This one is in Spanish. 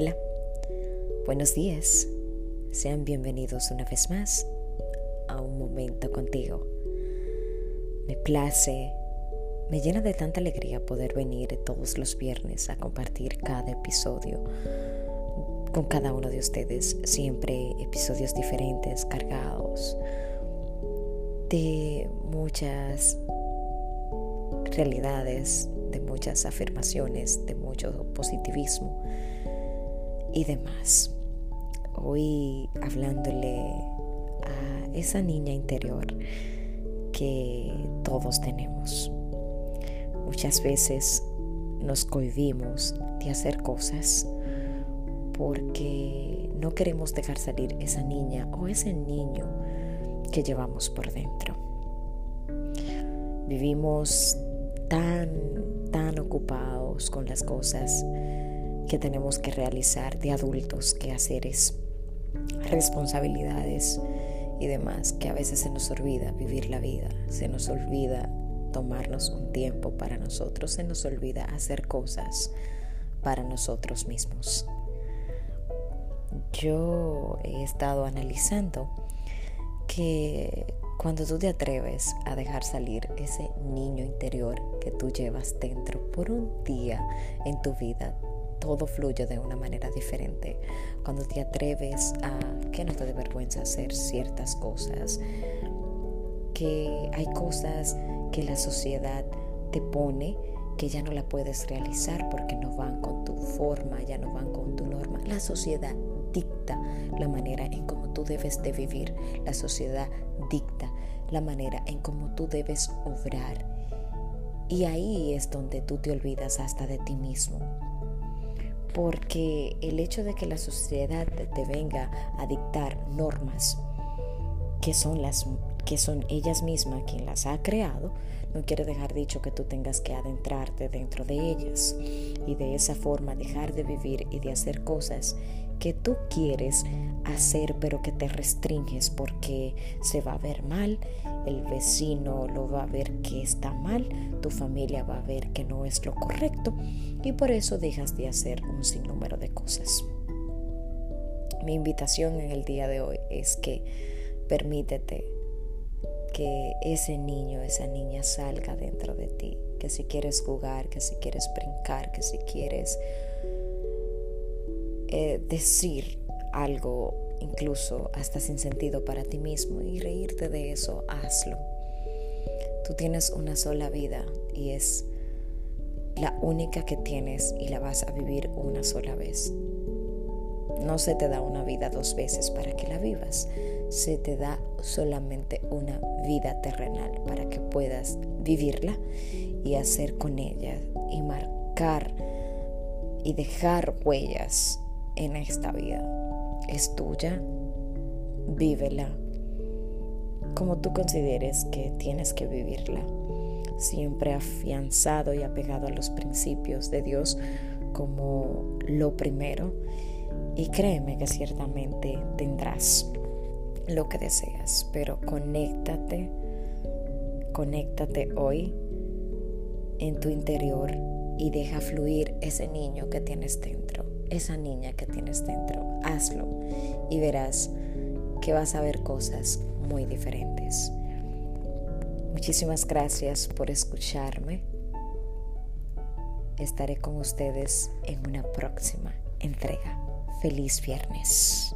Hola, buenos días. Sean bienvenidos una vez más a un momento contigo. Me place, me llena de tanta alegría poder venir todos los viernes a compartir cada episodio con cada uno de ustedes. Siempre episodios diferentes, cargados de muchas realidades, de muchas afirmaciones, de mucho positivismo y demás. Hoy hablándole a esa niña interior que todos tenemos. Muchas veces nos cohibimos de hacer cosas porque no queremos dejar salir esa niña o ese niño que llevamos por dentro. Vivimos tan, tan ocupados con las cosas que tenemos que realizar de adultos, que haceres, responsabilidades y demás, que a veces se nos olvida vivir la vida, se nos olvida tomarnos un tiempo para nosotros, se nos olvida hacer cosas para nosotros mismos. Yo he estado analizando que cuando tú te atreves a dejar salir ese niño interior que tú llevas dentro por un día en tu vida, todo fluye de una manera diferente. Cuando te atreves a que no te dé vergüenza hacer ciertas cosas, que hay cosas que la sociedad te pone que ya no la puedes realizar porque no van con tu forma, ya no van con tu norma. La sociedad dicta la manera en cómo tú debes de vivir. La sociedad dicta la manera en cómo tú debes obrar. Y ahí es donde tú te olvidas hasta de ti mismo porque el hecho de que la sociedad te venga a dictar normas que son las que son ellas mismas quien las ha creado, no quiere dejar dicho que tú tengas que adentrarte dentro de ellas y de esa forma dejar de vivir y de hacer cosas que tú quieres hacer pero que te restringes porque se va a ver mal, el vecino lo va a ver que está mal, tu familia va a ver que no es lo correcto y por eso dejas de hacer un sinnúmero de cosas. Mi invitación en el día de hoy es que permítete que ese niño, esa niña salga dentro de ti, que si quieres jugar, que si quieres brincar, que si quieres eh, decir algo incluso hasta sin sentido para ti mismo y reírte de eso, hazlo. Tú tienes una sola vida y es la única que tienes y la vas a vivir una sola vez. No se te da una vida dos veces para que la vivas, se te da solamente una vida terrenal para que puedas vivirla y hacer con ella y marcar y dejar huellas en esta vida. Es tuya, vívela. Como tú consideres que tienes que vivirla, siempre afianzado y apegado a los principios de Dios como lo primero. Y créeme que ciertamente tendrás lo que deseas, pero conéctate, conéctate hoy en tu interior y deja fluir ese niño que tienes dentro esa niña que tienes dentro. Hazlo y verás que vas a ver cosas muy diferentes. Muchísimas gracias por escucharme. Estaré con ustedes en una próxima entrega. Feliz viernes.